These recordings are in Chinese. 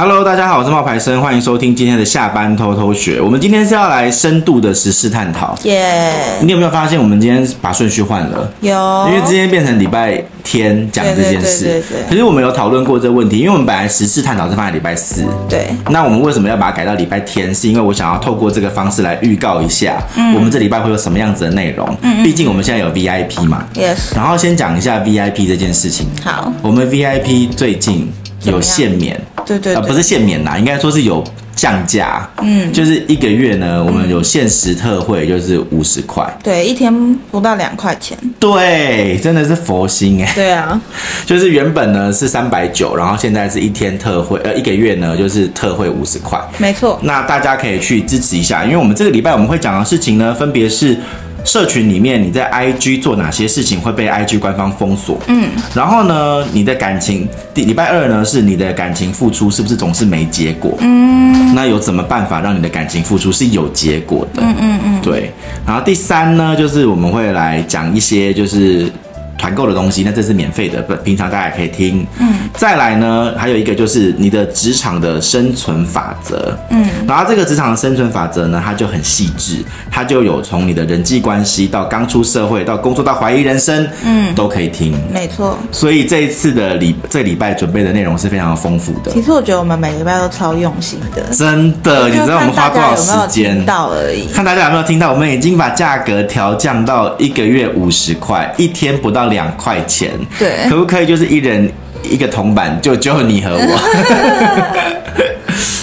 Hello，大家好，我是冒牌生，欢迎收听今天的下班偷偷学。我们今天是要来深度的时事探讨。耶.你有没有发现我们今天把顺序换了？有，因为今天变成礼拜天讲这件事。对对。可是我们有讨论过这个问题，因为我们本来时事探讨是放在礼拜四。对。那我们为什么要把它改到礼拜天？是因为我想要透过这个方式来预告一下，我们这礼拜会有什么样子的内容。嗯。毕竟我们现在有 VIP 嘛。Yes。然后先讲一下 VIP 这件事情。好。我们 VIP 最近有限免。对对，对、呃，不是限免啦，应该说是有降价。嗯，就是一个月呢，我们有限时特惠，就是五十块。对，一天不到两块钱。对，真的是佛心哎。对啊，就是原本呢是三百九，然后现在是一天特惠，呃，一个月呢就是特惠五十块。没错。那大家可以去支持一下，因为我们这个礼拜我们会讲的事情呢，分别是。社群里面你在 IG 做哪些事情会被 IG 官方封锁？嗯，然后呢，你的感情，第礼拜二呢是你的感情付出是不是总是没结果？嗯，那有什么办法让你的感情付出是有结果的？嗯嗯嗯，对。然后第三呢，就是我们会来讲一些就是。团购的东西，那这是免费的，不，平常大家也可以听。嗯，再来呢，还有一个就是你的职场的生存法则。嗯，然后这个职场的生存法则呢，它就很细致，它就有从你的人际关系到刚出社会到工作到怀疑人生，嗯，都可以听。没错。所以这一次的礼，这礼拜准备的内容是非常丰富的。其实我觉得我们每礼拜都超用心的。真的，你知道我们花多少时间？到而已。看大家有没有听到？我们已经把价格调降到一个月五十块，一天不到。两块钱，对，可不可以就是一人一个铜板，就只有你和我？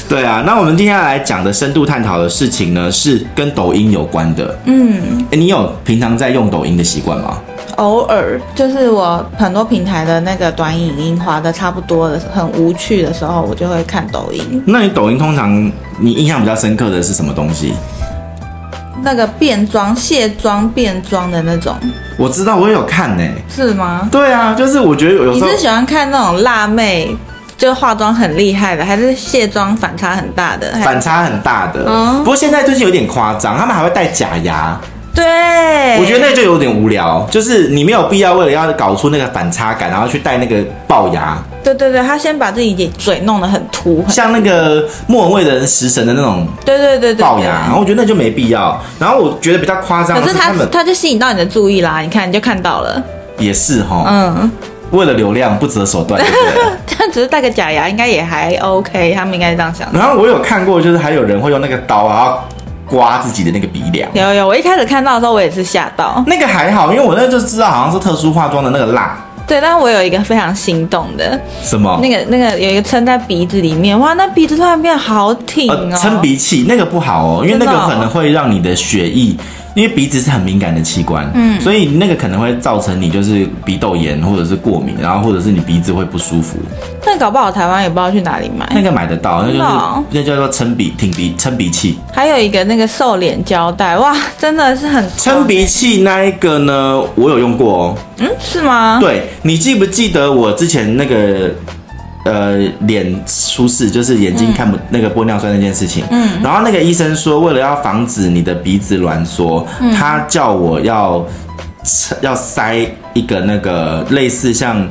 对啊，那我们接下来讲的深度探讨的事情呢，是跟抖音有关的。嗯，哎，你有平常在用抖音的习惯吗？偶尔，就是我很多平台的那个短影音滑的差不多的，很无趣的时候，我就会看抖音。那你抖音通常你印象比较深刻的是什么东西？那个变装、卸妆、变装的那种，我知道，我有看呢。是吗？对啊，就是我觉得有时候你是喜欢看那种辣妹，就化妆很厉害的，还是卸妆反差很大的？反差很大的。嗯。不过现在最近有点夸张，他们还会戴假牙。对，我觉得那就有点无聊，就是你没有必要为了要搞出那个反差感，然后去戴那个龅牙。对对对，他先把自己嘴弄得很凸，像那个莫文蔚的食神的那种。对对对对，齙牙，然后我觉得那就没必要。然后我觉得比较夸张，可是他他就吸引到你的注意啦，你看你就看到了。也是哈，嗯，为了流量不择手段，对不对？他只是戴个假牙，应该也还 OK，他们应该是这样想的。然后我有看过，就是还有人会用那个刀啊。刮自己的那个鼻梁，有有，我一开始看到的时候我也是吓到。那个还好，因为我那就知道好像是特殊化妆的那个蜡。对，但是我有一个非常心动的。什么？那个那个有一个撑在鼻子里面，哇，那鼻子突然变好挺哦。呃、撑鼻器那个不好哦，因为那个可能会让你的血液。因为鼻子是很敏感的器官，嗯，所以那个可能会造成你就是鼻窦炎或者是过敏，然后或者是你鼻子会不舒服。那搞不好台湾也不知道去哪里买。那个买得到，那就是那叫做撑鼻挺鼻撑鼻器。还有一个那个瘦脸胶带，哇，真的是很撑鼻器那一个呢，我有用过哦。嗯，是吗？对，你记不记得我之前那个？呃，脸出事就是眼睛看不那个玻尿酸那件事情。嗯，然后那个医生说，为了要防止你的鼻子挛缩，嗯、他叫我要要塞一个那个类似像，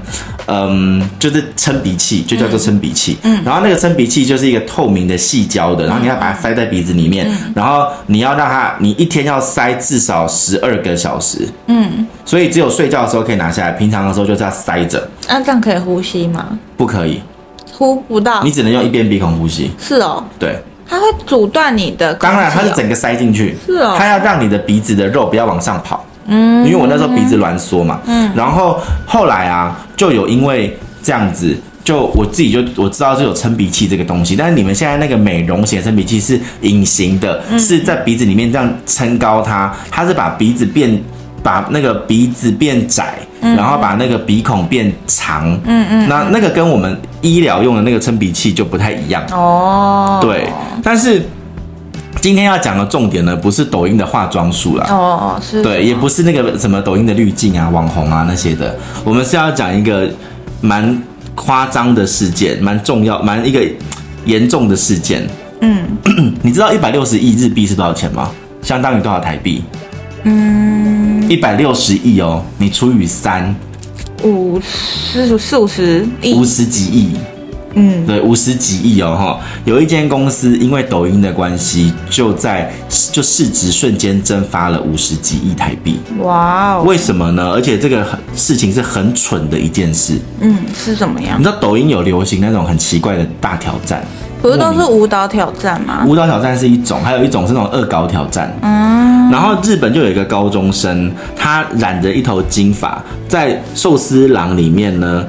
嗯，就是撑鼻器，就叫做撑鼻器。嗯，然后那个撑鼻器就是一个透明的细胶的，然后你要把它塞在鼻子里面，嗯、然后你要让它，你一天要塞至少十二个小时。嗯，所以只有睡觉的时候可以拿下来，平常的时候就是要塞着。那、啊、这样可以呼吸吗？不可以，呼不到。你只能用一边鼻孔呼吸。是哦。对。它会阻断你的、哦。当然，它是整个塞进去。是哦。它要让你的鼻子的肉不要往上跑。嗯。因为我那时候鼻子挛缩嘛。嗯。然后后来啊，就有因为这样子，就我自己就我知道是有撑鼻器这个东西，但是你们现在那个美容型撑鼻器是隐形的，嗯、是在鼻子里面这样撑高它，它是把鼻子变。把那个鼻子变窄，然后把那个鼻孔变长，嗯嗯，那那个跟我们医疗用的那个撑鼻器就不太一样哦。对，但是今天要讲的重点呢，不是抖音的化妆术啦，哦，是，对，也不是那个什么抖音的滤镜啊、网红啊那些的，我们是要讲一个蛮夸张的事件，蛮重要、蛮一个严重的事件。嗯，你知道一百六十亿日币是多少钱吗？相当于多少台币？嗯，一百六十亿哦，你除以三，五十四五十亿，五十几亿，嗯，对，五十几亿哦哈。有一间公司因为抖音的关系，就在就市值瞬间蒸发了五十几亿台币。哇哦！为什么呢？而且这个事情是很蠢的一件事。嗯，是怎么样？你知道抖音有流行那种很奇怪的大挑战？不是都是舞蹈挑战吗？舞蹈挑战是一种，还有一种是那种恶搞挑战。嗯，然后日本就有一个高中生，他染着一头金发，在寿司郎里面呢，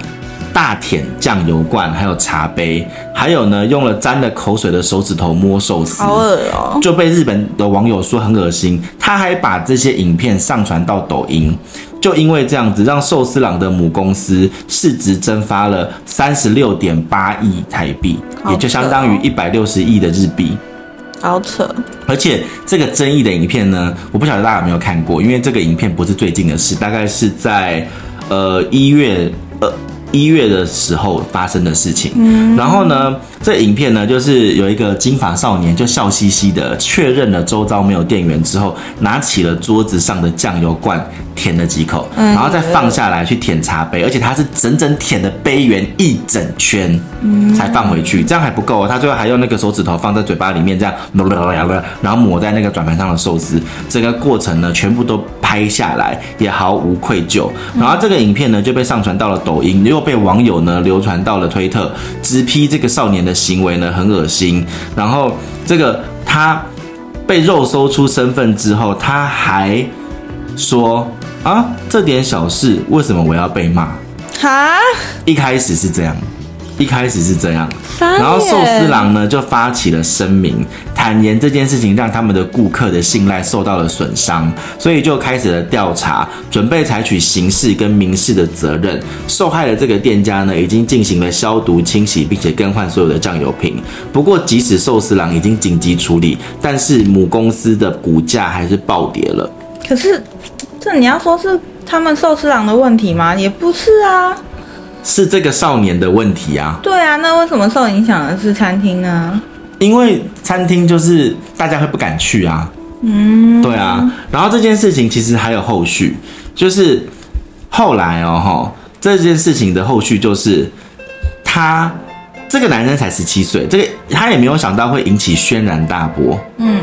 大舔酱油罐，还有茶杯，还有呢用了沾了口水的手指头摸寿司，好恶哦，就被日本的网友说很恶心。他还把这些影片上传到抖音。就因为这样子，让寿司郎的母公司市值蒸发了三十六点八亿台币，哦、也就相当于一百六十亿的日币。好扯！而且这个争议的影片呢，我不晓得大家有没有看过，因为这个影片不是最近的事，大概是在呃一月呃。一月的时候发生的事情，嗯，然后呢，这影片呢，就是有一个金发少年就笑嘻嘻的确认了周遭没有店员之后，拿起了桌子上的酱油罐舔了几口，然后再放下来去舔茶杯，而且他是整整舔了杯缘一整圈，才放回去，这样还不够，他最后还用那个手指头放在嘴巴里面这样，然后抹在那个转盘上的寿司，这个过程呢，全部都拍下来，也毫无愧疚，然后这个影片呢就被上传到了抖音。又被网友呢流传到了推特，直批这个少年的行为呢很恶心。然后这个他被肉搜出身份之后，他还说啊，这点小事为什么我要被骂？哈，一开始是这样。一开始是这样，然后寿司郎呢就发起了声明，坦言这件事情让他们的顾客的信赖受到了损伤，所以就开始了调查，准备采取刑事跟民事的责任。受害的这个店家呢，已经进行了消毒清洗，并且更换所有的酱油瓶。不过，即使寿司郎已经紧急处理，但是母公司的股价还是暴跌了。可是，这你要说是他们寿司郎的问题吗？也不是啊。是这个少年的问题啊！对啊，那为什么受影响的是餐厅呢？因为餐厅就是大家会不敢去啊。嗯，对啊。然后这件事情其实还有后续，就是后来哦，哈，这件事情的后续就是他这个男生才十七岁，这个他也没有想到会引起轩然大波。嗯，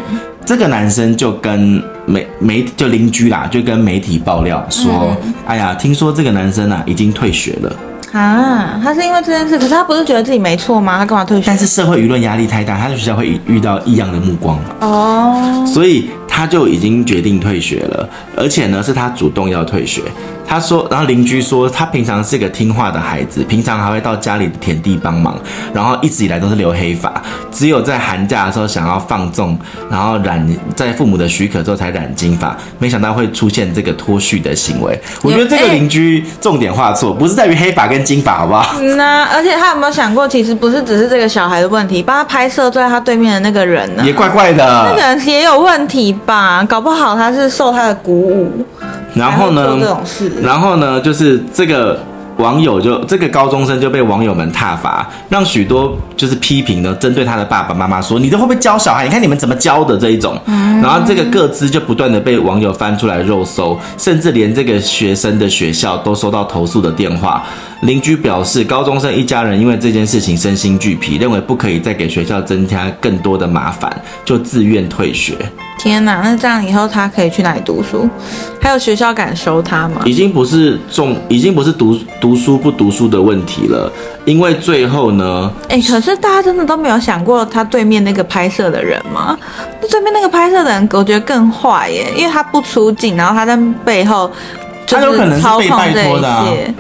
这个男生就跟媒媒就邻居啦，就跟媒体爆料说：“嗯、哎呀，听说这个男生啊已经退学了。”啊，他是因为这件事，可是他不是觉得自己没错吗？他干嘛退学？但是社会舆论压力太大，他在学校会遇遇到异样的目光哦，所以他就已经决定退学了，而且呢是他主动要退学。他说，然后邻居说他平常是个听话的孩子，平常还会到家里的田地帮忙，然后一直以来都是留黑发，只有在寒假的时候想要放纵，然后染在父母的许可之后才染金发，没想到会出现这个脱序的行为。我觉得这个邻居重点画错，不是在于黑发跟金发，好不好？那而且他有没有想过，其实不是只是这个小孩的问题，帮他拍摄坐在他对面的那个人呢，也怪怪的，那个人也有问题吧？搞不好他是受他的鼓舞。然后呢？然后呢？就是这个网友就这个高中生就被网友们挞伐，让许多就是批评呢，针对他的爸爸妈妈说：“你这会不会教小孩？你看你们怎么教的这一种。”然后这个个资就不断的被网友翻出来肉搜，甚至连这个学生的学校都收到投诉的电话。邻居表示，高中生一家人因为这件事情身心俱疲，认为不可以再给学校增加更多的麻烦，就自愿退学。天哪，那这样以后他可以去哪里读书？还有学校敢收他吗？已经不是重，已经不是读读书不读书的问题了，因为最后呢，哎、欸，可是大家真的都没有想过他对面那个拍摄的人吗？那对面那个拍摄的人，我觉得更坏耶，因为他不出镜，然后他在背后就是操控这一切。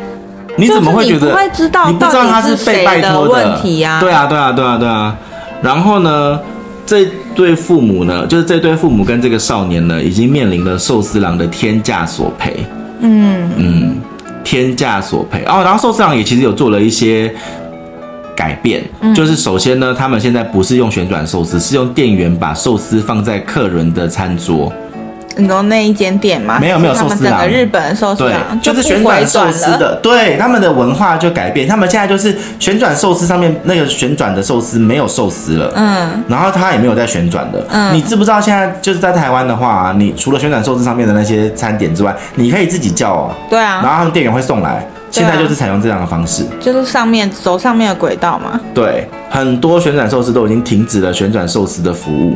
你怎么会觉得？你不会知道，你不知道他是被拜托的问题啊？对啊，对啊，对啊，对啊。然后呢，这对父母呢，就是这对父母跟这个少年呢，已经面临了寿司郎的天价索赔。嗯嗯，天价索赔哦。然后寿司郎也其实有做了一些改变，嗯、就是首先呢，他们现在不是用旋转寿司，是用店员把寿司放在客人的餐桌。你说那一间店吗？没有没有寿司郎，日本寿司郎对，就是旋转寿司的，对，他们的文化就改变，他们现在就是旋转寿司上面那个旋转的寿司没有寿司了，嗯，然后它也没有在旋转的，嗯，你知不知道现在就是在台湾的话啊，你除了旋转寿司上面的那些餐点之外，你可以自己叫啊，对啊，然后他们店员会送来。现在就是采用这样的方式，就是上面走上面的轨道嘛。对，很多旋转寿司都已经停止了旋转寿司的服务。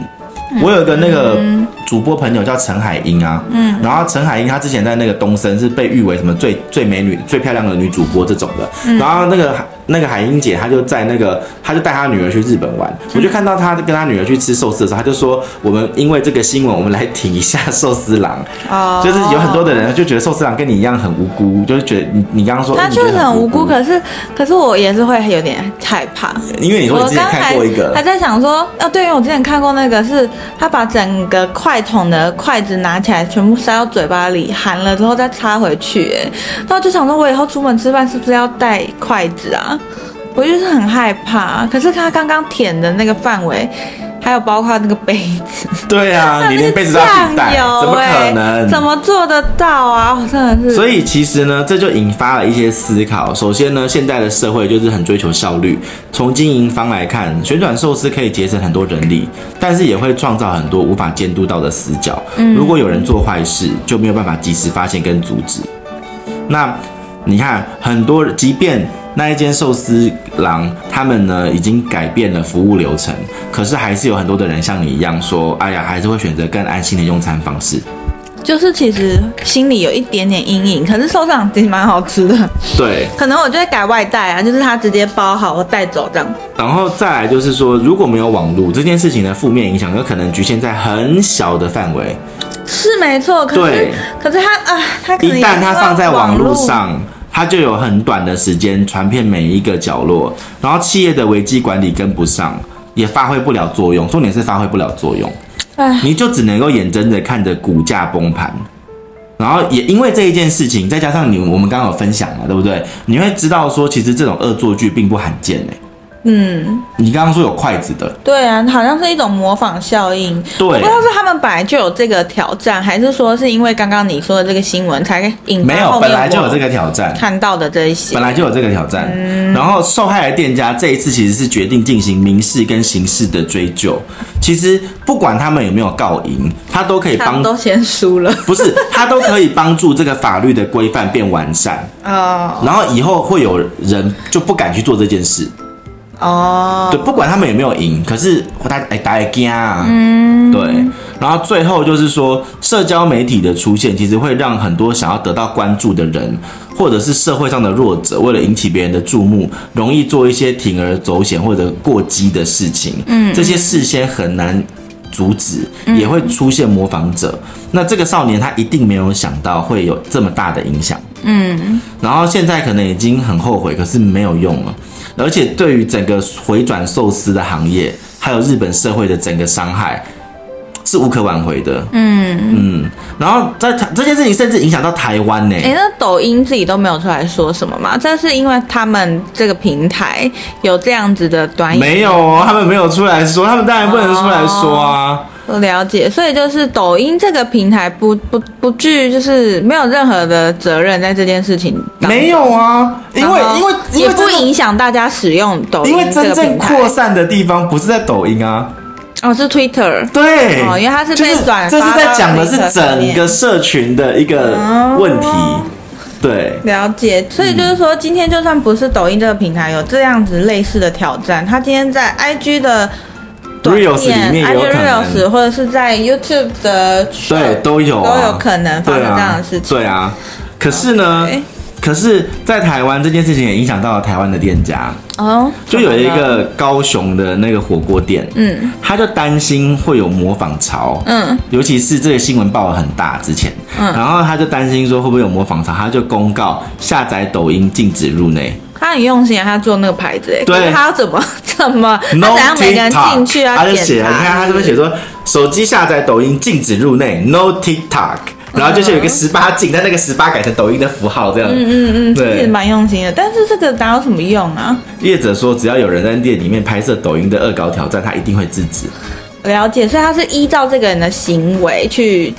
我有一个那个主播朋友叫陈海英啊，嗯，然后陈海英她之前在那个东森是被誉为什么最最美女、最漂亮的女主播这种的，嗯、然后那个那个海英姐她就在那个，她就带他女儿去日本玩，嗯、我就看到他跟他女儿去吃寿司的时候，他就说我们因为这个新闻，我们来挺一下寿司郎，哦，就是有很多的人就觉得寿司郎跟你一样很无辜，就是觉得你你刚刚说他确实很无辜，可是可是我也是会有点害怕，因为你说你之前看过一个，还在想说，哦，对，因为我之前看过那个是。他把整个筷筒的筷子拿起来，全部塞到嘴巴里，含了之后再插回去。哎，那我就想说，我以后出门吃饭是不是要带筷子啊？我就是很害怕。可是他刚刚舔的那个范围。还有包括那个杯子，对啊，你连杯子都要带，怎么可能？怎么做得到啊？真的是。所以其实呢，这就引发了一些思考。首先呢，现在的社会就是很追求效率。从经营方来看，旋转寿司可以节省很多人力，但是也会创造很多无法监督到的死角。如果有人做坏事，就没有办法及时发现跟阻止。那你看，很多即便。那一间寿司郎，他们呢已经改变了服务流程，可是还是有很多的人像你一样说，哎呀，还是会选择更安心的用餐方式。就是其实心里有一点点阴影，可是寿司郎其实蛮好吃的。对，可能我就会改外带啊，就是他直接包好我带走这样。然后再来就是说，如果没有网络这件事情的负面影响，有可能局限在很小的范围。是没错，可是对可是他啊，他一旦他放在网络上。它就有很短的时间传遍每一个角落，然后企业的危机管理跟不上，也发挥不了作用。重点是发挥不了作用，唉你就只能够眼睁睁看着股价崩盘，然后也因为这一件事情，再加上你我们刚刚有分享嘛，对不对？你会知道说，其实这种恶作剧并不罕见哎。嗯，你刚刚说有筷子的，对啊，好像是一种模仿效应。对，我不知道是他们本来就有这个挑战，还是说是因为刚刚你说的这个新闻才引发？没有，本来就有这个挑战，看到的这一些，本来就有这个挑战。嗯，然后受害的店家这一次其实是决定进行民事跟刑事的追究。其实不管他们有没有告赢，他都可以帮，都先输了，不是，他都可以帮助这个法律的规范变完善哦。然后以后会有人就不敢去做这件事。哦，对，不管他们有没有赢，可是他哎，大家惊啊，嗯，对，然后最后就是说，社交媒体的出现，其实会让很多想要得到关注的人，或者是社会上的弱者，为了引起别人的注目，容易做一些铤而走险或者过激的事情，嗯，这些事先很难阻止，也会出现模仿者。那这个少年他一定没有想到会有这么大的影响，嗯，然后现在可能已经很后悔，可是没有用了。而且对于整个回转寿司的行业，还有日本社会的整个伤害，是无可挽回的。嗯嗯，然后在这件事情甚至影响到台湾呢。哎，那抖音自己都没有出来说什么吗？这是因为他们这个平台有这样子的端倪？没有哦，他们没有出来说，他们当然不能出来说啊。了解，所以就是抖音这个平台不不不具，就是没有任何的责任在这件事情。没有啊，因为因为也不影响大家使用抖音。因为真正扩散的地方不是在抖音啊，哦是 Twitter。对，哦，因为它是被转发。这是在讲的是整个社群的一个问题。哦、对，了解。所以就是说，今天就算不是抖音这个平台有这样子类似的挑战，他今天在 IG 的。Reels 里面有可能，或者是在 YouTube 的对都有都有可能发生这样的事情。对啊，可是呢，可是在台湾这件事情也影响到了台湾的店家。哦，就有一个高雄的那个火锅店，嗯，他就担心会有模仿潮，嗯，尤其是这个新闻报得很大之前，嗯，然后他就担心说会不会有模仿潮，他就公告下载抖音禁止入内。他很用心啊，他做那个牌子，哎，对，他要怎么 怎么，他怎样每个人进去啊？他就写了，你看他这边写说，手机下载抖音禁止入内，No TikTok，然后就是有一个十八禁，但那个十八改成抖音的符号这样，嗯嗯嗯，对，其实蛮用心的。但是这个哪有什么用啊？业者说，只要有人在店里面拍摄抖音的恶搞挑战，他一定会制止。了解，所以他是依照这个人的行为去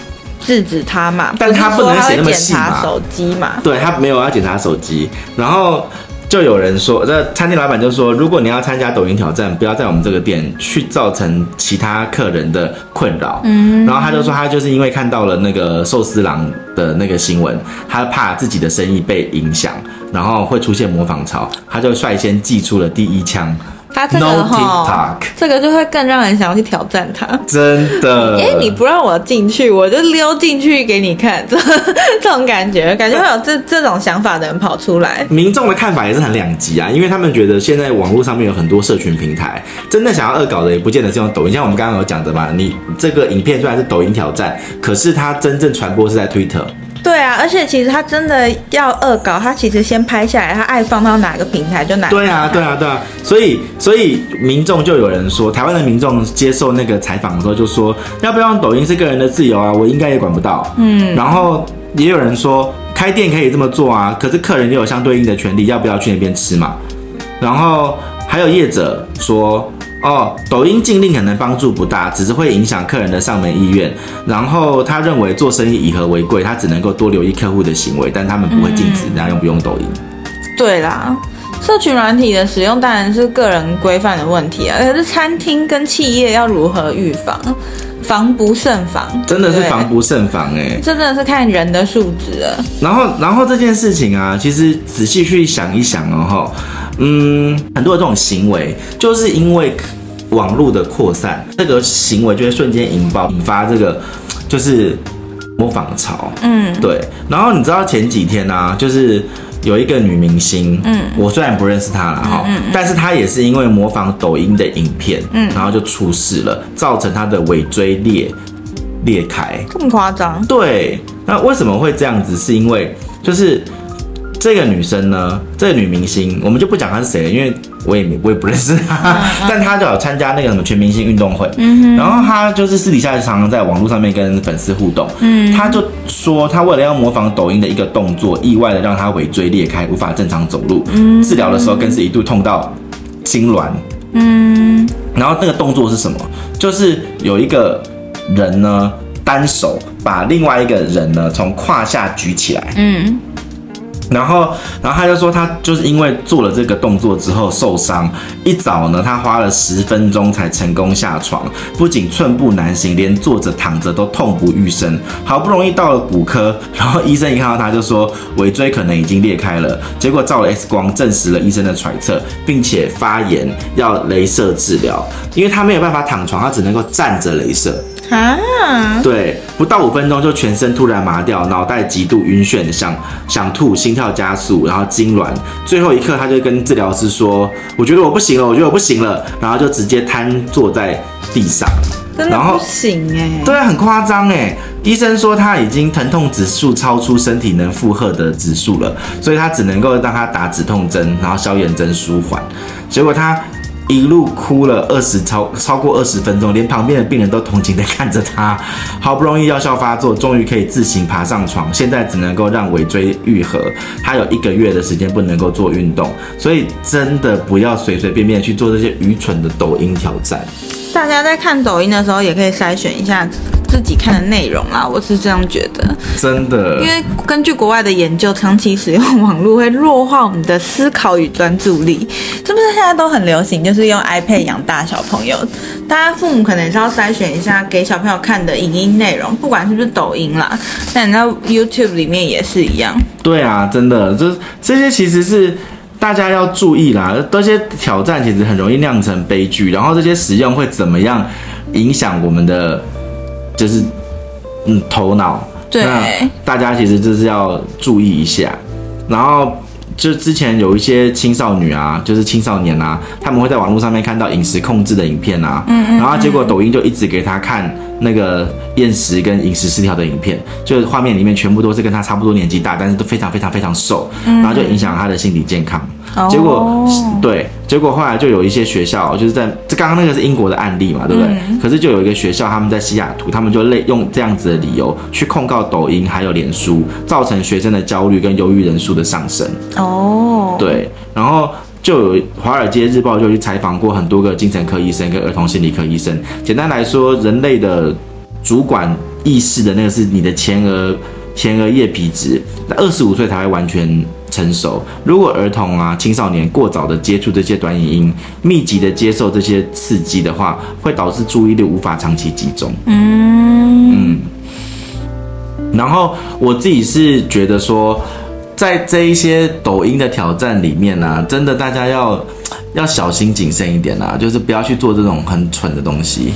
制止他嘛？但他不能写那么细嘛？手机嘛？对，他没有要检查手机，然后。就有人说，这餐厅老板就说，如果你要参加抖音挑战，不要在我们这个店去造成其他客人的困扰。嗯，然后他就说，他就是因为看到了那个寿司郎的那个新闻，他怕自己的生意被影响，然后会出现模仿潮，他就率先寄出了第一枪。他这个哈，这个就会更让人想要去挑战他。真的，因为你不让我进去，我就溜进去给你看，这这种感觉，感觉会有这这种想法的人跑出来。民众的看法也是很两极啊，因为他们觉得现在网络上面有很多社群平台，真的想要恶搞的也不见得是用抖音，像我们刚刚有讲的嘛，你这个影片虽然是抖音挑战，可是它真正传播是在 Twitter。对啊，而且其实他真的要恶搞，他其实先拍下来，他爱放到哪个平台就哪个。对啊，对啊，对啊。所以，所以民众就有人说，台湾的民众接受那个采访的时候就说，要不要用抖音是个人的自由啊，我应该也管不到。嗯。然后也有人说，开店可以这么做啊，可是客人也有相对应的权利，要不要去那边吃嘛？然后还有业者说。哦，抖音禁令可能帮助不大，只是会影响客人的上门意愿。然后他认为做生意以和为贵，他只能够多留意客户的行为，但他们不会禁止人家用不用抖音。对啦，社群软体的使用当然是个人规范的问题啊，可是餐厅跟企业要如何预防？防不胜防，真的是防不胜防哎、欸，真的是看人的素质了。然后，然后这件事情啊，其实仔细去想一想哦，嗯，很多的这种行为，就是因为网络的扩散，这个行为就会瞬间引爆，引发这个就是模仿潮。嗯，对。然后你知道前几天呢、啊，就是。有一个女明星，嗯，我虽然不认识她了哈，嗯，但是她也是因为模仿抖音的影片，嗯，然后就出事了，造成她的尾椎裂裂开，这么夸张？对，那为什么会这样子？是因为就是。这个女生呢，这个女明星，我们就不讲她是谁了，因为我也我也不认识她，但她就有参加那个什么全明星运动会，嗯，然后她就是私底下常常在网络上面跟粉丝互动，嗯，她就说她为了要模仿抖音的一个动作，意外的让她尾椎裂开，无法正常走路，嗯，治疗的时候更是一度痛到痉挛，嗯，然后那个动作是什么？就是有一个人呢，单手把另外一个人呢从胯下举起来，嗯。然后，然后他就说，他就是因为做了这个动作之后受伤，一早呢，他花了十分钟才成功下床，不仅寸步难行，连坐着躺着都痛不欲生。好不容易到了骨科，然后医生一看到他就说尾椎可能已经裂开了，结果照了 X 光证实了医生的揣测，并且发炎要镭射治疗，因为他没有办法躺床，他只能够站着镭射。啊，对，不到五分钟就全身突然麻掉，脑袋极度晕眩，想想吐，心跳加速，然后痉挛。最后一刻，他就跟治疗师说：“我觉得我不行了，我觉得我不行了。”然后就直接瘫坐在地上。真的不行哎、欸，对啊，很夸张哎。医生说他已经疼痛指数超出身体能负荷的指数了，所以他只能够让他打止痛针，然后消炎针舒缓。结果他。一路哭了二十超超过二十分钟，连旁边的病人都同情的看着他。好不容易药效发作，终于可以自行爬上床，现在只能够让尾椎愈合。他有一个月的时间不能够做运动，所以真的不要随随便便去做这些愚蠢的抖音挑战。大家在看抖音的时候，也可以筛选一下。自己看的内容啦，我是这样觉得，真的，因为根据国外的研究，长期使用网络会弱化我们的思考与专注力，是不是？现在都很流行，就是用 iPad 养大小朋友。大家父母可能是要筛选一下给小朋友看的影音内容，不管是不是抖音啦，但你在 YouTube 里面也是一样。对啊，真的，这这些其实是大家要注意啦。这些挑战其实很容易酿成悲剧，然后这些使用会怎么样影响我们的？就是，嗯，头脑。对，大家其实就是要注意一下。然后，就之前有一些青少女啊，就是青少年啊，他们会在网络上面看到饮食控制的影片啊，嗯，嗯，嗯，然后结果抖音就一直给他看那个厌食跟饮食失调的影片，就是画面里面全部都是跟他差不多年纪大，但是都非常非常非常瘦，然后就影响他的心理健康。结果、oh. 对，结果后来就有一些学校，就是在这刚刚那个是英国的案例嘛，对不对？嗯、可是就有一个学校，他们在西雅图，他们就类用这样子的理由去控告抖音还有脸书，造成学生的焦虑跟忧郁人数的上升。哦，oh. 对，然后就有《华尔街日报》就去采访过很多个精神科医生跟儿童心理科医生。简单来说，人类的主管意识的那个是你的前额前额叶皮质，那二十五岁才会完全。成熟。如果儿童啊、青少年过早的接触这些短影音，密集的接受这些刺激的话，会导致注意力无法长期集中。嗯嗯。然后我自己是觉得说，在这一些抖音的挑战里面呢、啊，真的大家要要小心谨慎一点啊，就是不要去做这种很蠢的东西。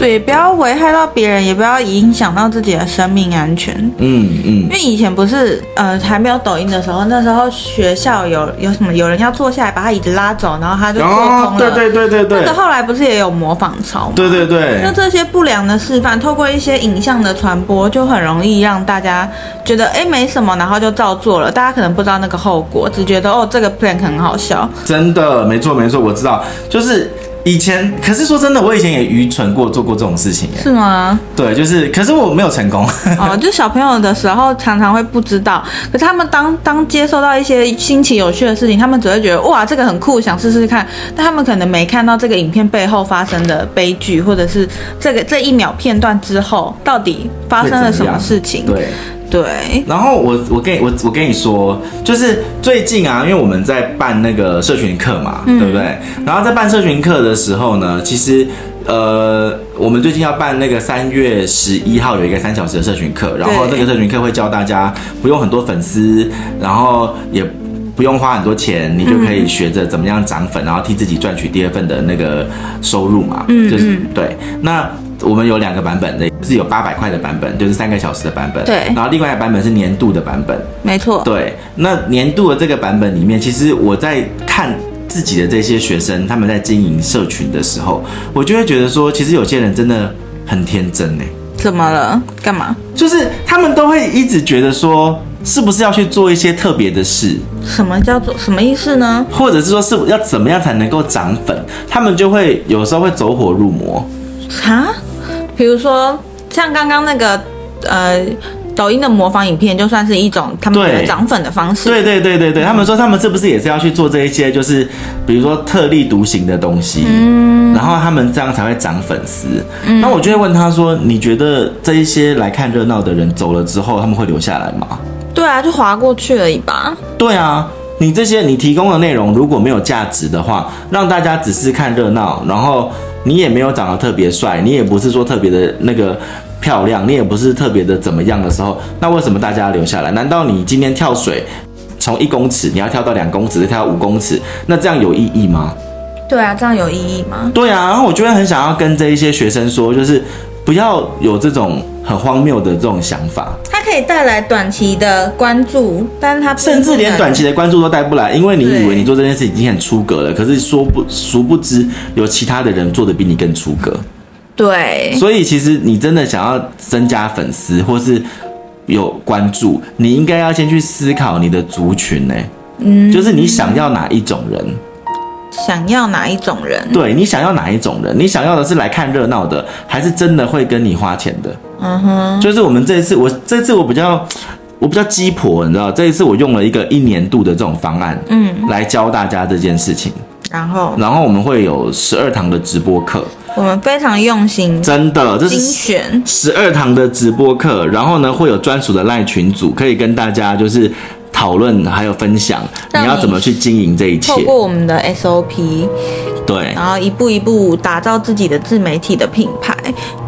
对，不要危害到别人，也不要影响到自己的生命安全。嗯嗯。因为以前不是呃还没有抖音的时候，那时候学校有有什么有人要坐下来把他椅子拉走，然后他就坐空了。哦、对对对对对。那个后来不是也有模仿潮吗？对对对。那这些不良的示范，透过一些影像的传播，就很容易让大家觉得哎没什么，然后就照做了。大家可能不知道那个后果，只觉得哦这个 plan 很好笑。真的，没错没错，我知道，就是。以前，可是说真的，我以前也愚蠢过，做过这种事情。是吗？对，就是，可是我没有成功。哦，就小朋友的时候，常常会不知道。可是他们当当接受到一些新奇有趣的事情，他们只会觉得哇，这个很酷，想试试看。但他们可能没看到这个影片背后发生的悲剧，或者是这个这一秒片段之后到底发生了什么事情。对。对，然后我我跟你我我跟你说，就是最近啊，因为我们在办那个社群课嘛，嗯、对不对？然后在办社群课的时候呢，其实呃，我们最近要办那个三月十一号有一个三小时的社群课，然后那个社群课会教大家不用很多粉丝，然后也不用花很多钱，你就可以学着怎么样涨粉，然后替自己赚取第二份的那个收入嘛，嗯，就是对那。我们有两个版本的，是有八百块的版本，就是三个小时的版本。对。然后另外一个版本是年度的版本。没错。对。那年度的这个版本里面，其实我在看自己的这些学生，他们在经营社群的时候，我就会觉得说，其实有些人真的很天真呢。怎么了？干嘛？就是他们都会一直觉得说，是不是要去做一些特别的事？什么叫做什么意思呢？或者是说，是要怎么样才能够涨粉？他们就会有时候会走火入魔。啊？比如说，像刚刚那个呃，抖音的模仿影片，就算是一种他们的涨粉的方式。对对对对对，他们说他们是不是也是要去做这一些，就是比如说特立独行的东西，嗯，然后他们这样才会涨粉丝。嗯，那我就会问他说，你觉得这一些来看热闹的人走了之后，他们会留下来吗？对啊，就划过去而已吧。对啊，你这些你提供的内容如果没有价值的话，让大家只是看热闹，然后。你也没有长得特别帅，你也不是说特别的那个漂亮，你也不是特别的怎么样的时候，那为什么大家要留下来？难道你今天跳水从一公尺你要跳到两公尺，再跳到五公尺，那这样有意义吗？对啊，这样有意义吗？对啊，然后我就会很想要跟这一些学生说，就是不要有这种很荒谬的这种想法。它可以带来短期的关注，但是它甚至连短期的关注都带不来，因为你以为你做这件事已经很出格了，可是说不殊不知有其他的人做的比你更出格。对，所以其实你真的想要增加粉丝或是有关注，你应该要先去思考你的族群呢，嗯，就是你想要哪一种人。想要哪一种人？对，你想要哪一种人？你想要的是来看热闹的，还是真的会跟你花钱的？嗯哼，就是我们这一次，我这次我比较我比较鸡婆，你知道，这一次我用了一个一年度的这种方案，嗯，来教大家这件事情。然后，然后我们会有十二堂的直播课，我们非常用心，真的，这是精选十二堂的直播课。然后呢，会有专属的赖群组，可以跟大家就是。讨论还有分享，你要怎么去经营这一切？透过我们的 SOP，对，然后一步一步打造自己的自媒体的品牌。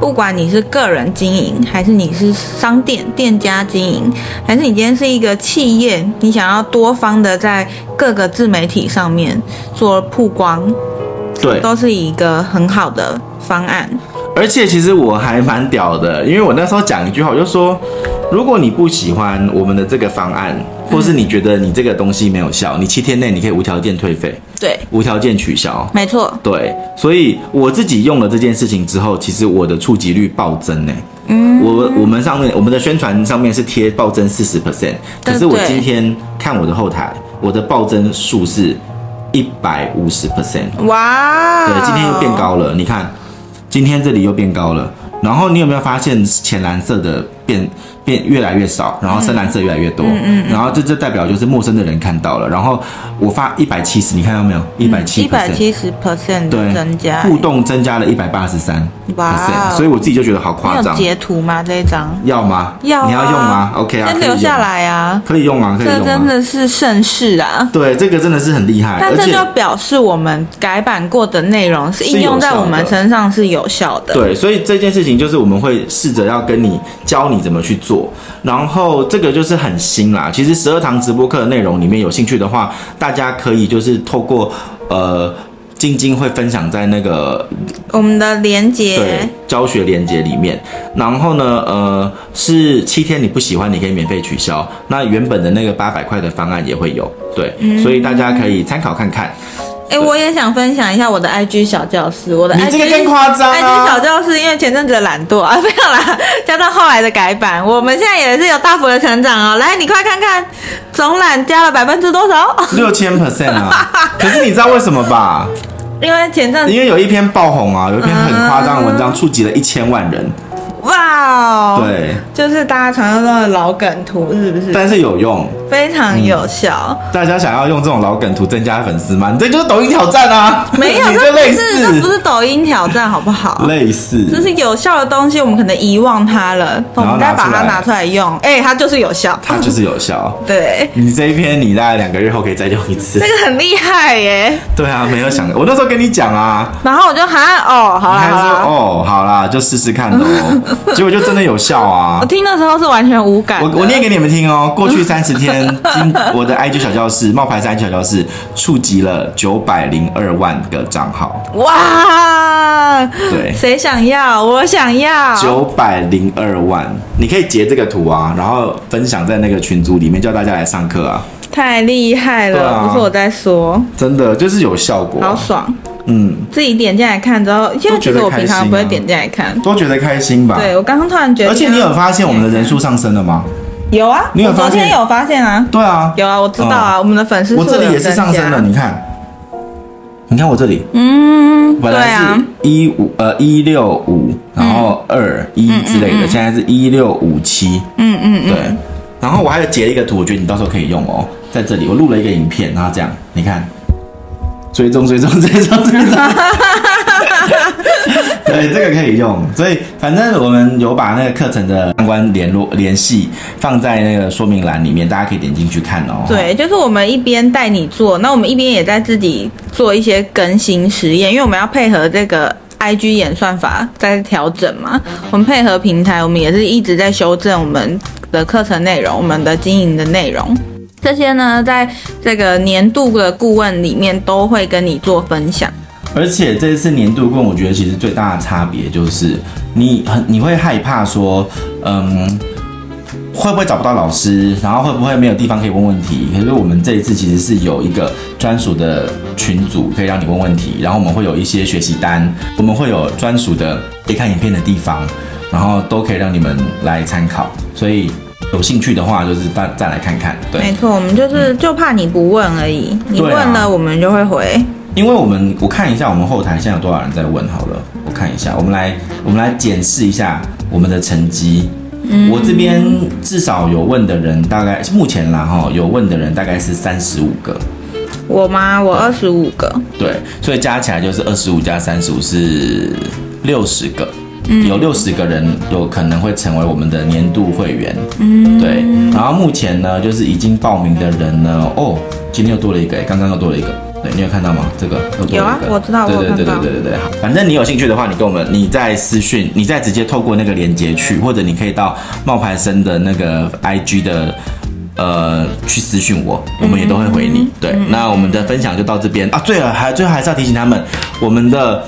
不管你是个人经营，还是你是商店店家经营，还是你今天是一个企业，你想要多方的在各个自媒体上面做曝光，对，都是一个很好的方案。而且其实我还蛮屌的，因为我那时候讲一句话，我就说，如果你不喜欢我们的这个方案，或是你觉得你这个东西没有效，你七天内你可以无条件退费，对，无条件取消，没错，对。所以我自己用了这件事情之后，其实我的触及率暴增呢。嗯，我我们上面我们的宣传上面是贴暴增四十 percent，可是我今天看我的后台，我的暴增数是一百五十 percent，哇，对，今天又变高了，你看。今天这里又变高了，然后你有没有发现浅蓝色的变？变越来越少，然后深蓝色越来越多，嗯嗯，然后这这代表就是陌生的人看到了，然后我发一百七十，你看到没有？一百七，一百七十 percent 的增加，互动增加了一百八十三 percent，所以我自己就觉得好夸张。有截图吗？这一张要吗？要，你要用吗？OK 啊，先留下来啊，可以用啊？可以用吗？这真的是盛世啊！对，这个真的是很厉害，但这就表示我们改版过的内容是应用在我们身上是有效的。对，所以这件事情就是我们会试着要跟你教你怎么去做。然后这个就是很新啦。其实十二堂直播课的内容里面有兴趣的话，大家可以就是透过呃。晶晶会分享在那个我们的连接，对，教学连接里面。然后呢，呃，是七天你不喜欢，你可以免费取消。那原本的那个八百块的方案也会有，对，嗯、所以大家可以参考看看。哎，我也想分享一下我的 IG 小教室，我的 IG, 你这个更夸张啊！IG 小教室，因为前阵子的懒惰 啊，没有啦，加上后来的改版，我们现在也是有大幅的成长哦。来，你快看看，总览加了百分之多少？六千 percent 啊！可是你知道为什么吧？因为前阵子，因为有一篇爆红啊，有一篇很夸张的文章，触及了一千万人。哇哦！对，就是大家传说中的老梗图，是不是？但是有用，非常有效。大家想要用这种老梗图增加粉丝吗？你这就是抖音挑战啊！没有，这类似，这不是抖音挑战，好不好？类似，这是有效的东西，我们可能遗忘它了，我们再把它拿出来用。哎，它就是有效，它就是有效。对，你这一篇，你大概两个月后可以再用一次。这个很厉害耶！对啊，没有想，我那时候跟你讲啊，然后我就喊哦，好啦，哦，好啦，就试试看喽。结果就真的有效啊！我听的时候是完全无感。我我念给你们听哦。过去三十天，我的 IG 小教室冒牌是 IG 小教室触及了九百零二万个账号。哇！对，谁想要？我想要。九百零二万，你可以截这个图啊，然后分享在那个群组里面，叫大家来上课啊。太厉害了！啊、不是我在说，真的就是有效果，好爽。嗯，自己点进来看之后，因为其实我平常不会点进来看，都觉得开心吧？对，我刚刚突然觉得，而且你有发现我们的人数上升了吗？有啊，你有发现？昨天有发现啊？对啊，有啊，我知道啊，我们的粉丝数我这里也是上升了，你看，你看我这里，嗯，本来是一五呃一六五，然后二一之类的，现在是一六五七，嗯嗯嗯，对，然后我还有截一个图，我觉得你到时候可以用哦，在这里我录了一个影片，然后这样你看。追踪追踪追踪追踪，对，这个可以用。所以反正我们有把那个课程的相关联络联系放在那个说明栏里面，大家可以点进去看哦。对，就是我们一边带你做，那我们一边也在自己做一些更新实验，因为我们要配合这个 IG 演算法在调整嘛。我们配合平台，我们也是一直在修正我们的课程内容，我们的经营的内容。这些呢，在这个年度的顾问里面都会跟你做分享。而且这次年度顾问，我觉得其实最大的差别就是你很你会害怕说，嗯，会不会找不到老师，然后会不会没有地方可以问问题？可是我们这一次其实是有一个专属的群组可以让你问问题，然后我们会有一些学习单，我们会有专属的可以看影片的地方，然后都可以让你们来参考，所以。有兴趣的话，就是再再来看看。对，没错，我们就是就怕你不问而已。你问了，我们就会回。因为我们我看一下我们后台现在有多少人在问好了，我看一下，我们来我们来检视一下我们的成绩。嗯，我这边至少有问的人大概目前啦哈，有问的人大概是三十五个。我吗？我二十五个。对，所以加起来就是二十五加三十五是六十个。有六十个人有可能会成为我们的年度会员，嗯，对。然后目前呢，就是已经报名的人呢，哦，今天又多了一个，刚刚又多了一个，对，你有看到吗？这个。有啊，我知道，对对对对对对对，好，反正你有兴趣的话，你跟我们，你再私讯，你再直接透过那个链接去，或者你可以到冒牌生的那个 IG 的呃去私讯我，我们也都会回你。对，那我们的分享就到这边啊。对了，还最后还是要提醒他们，我们的。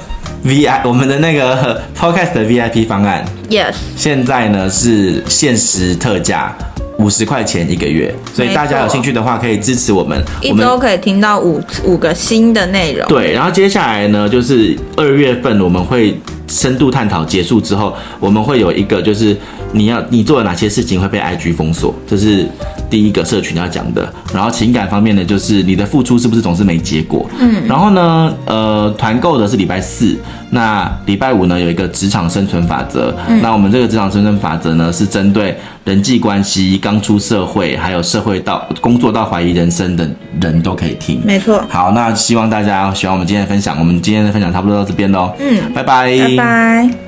V I 我们的那个 Podcast 的 V I P 方案，Yes，现在呢是限时特价五十块钱一个月，所以大家有兴趣的话可以支持我们，一周可以听到五五个新的内容。对，然后接下来呢就是二月份我们会深度探讨结束之后，我们会有一个就是你要你做了哪些事情会被 I G 封锁，这是第一个社群要讲的。然后情感方面呢，就是你的付出是不是总是没结果？嗯。然后呢，呃，团购的是礼拜四，那礼拜五呢有一个职场生存法则。嗯。那我们这个职场生存法则呢是针对人际关系、刚出社会，还有社会到工作到怀疑人生的人都可以听。没错。好，那希望大家喜欢我们今天的分享。我们今天的分享差不多到这边喽。嗯。拜拜。拜拜。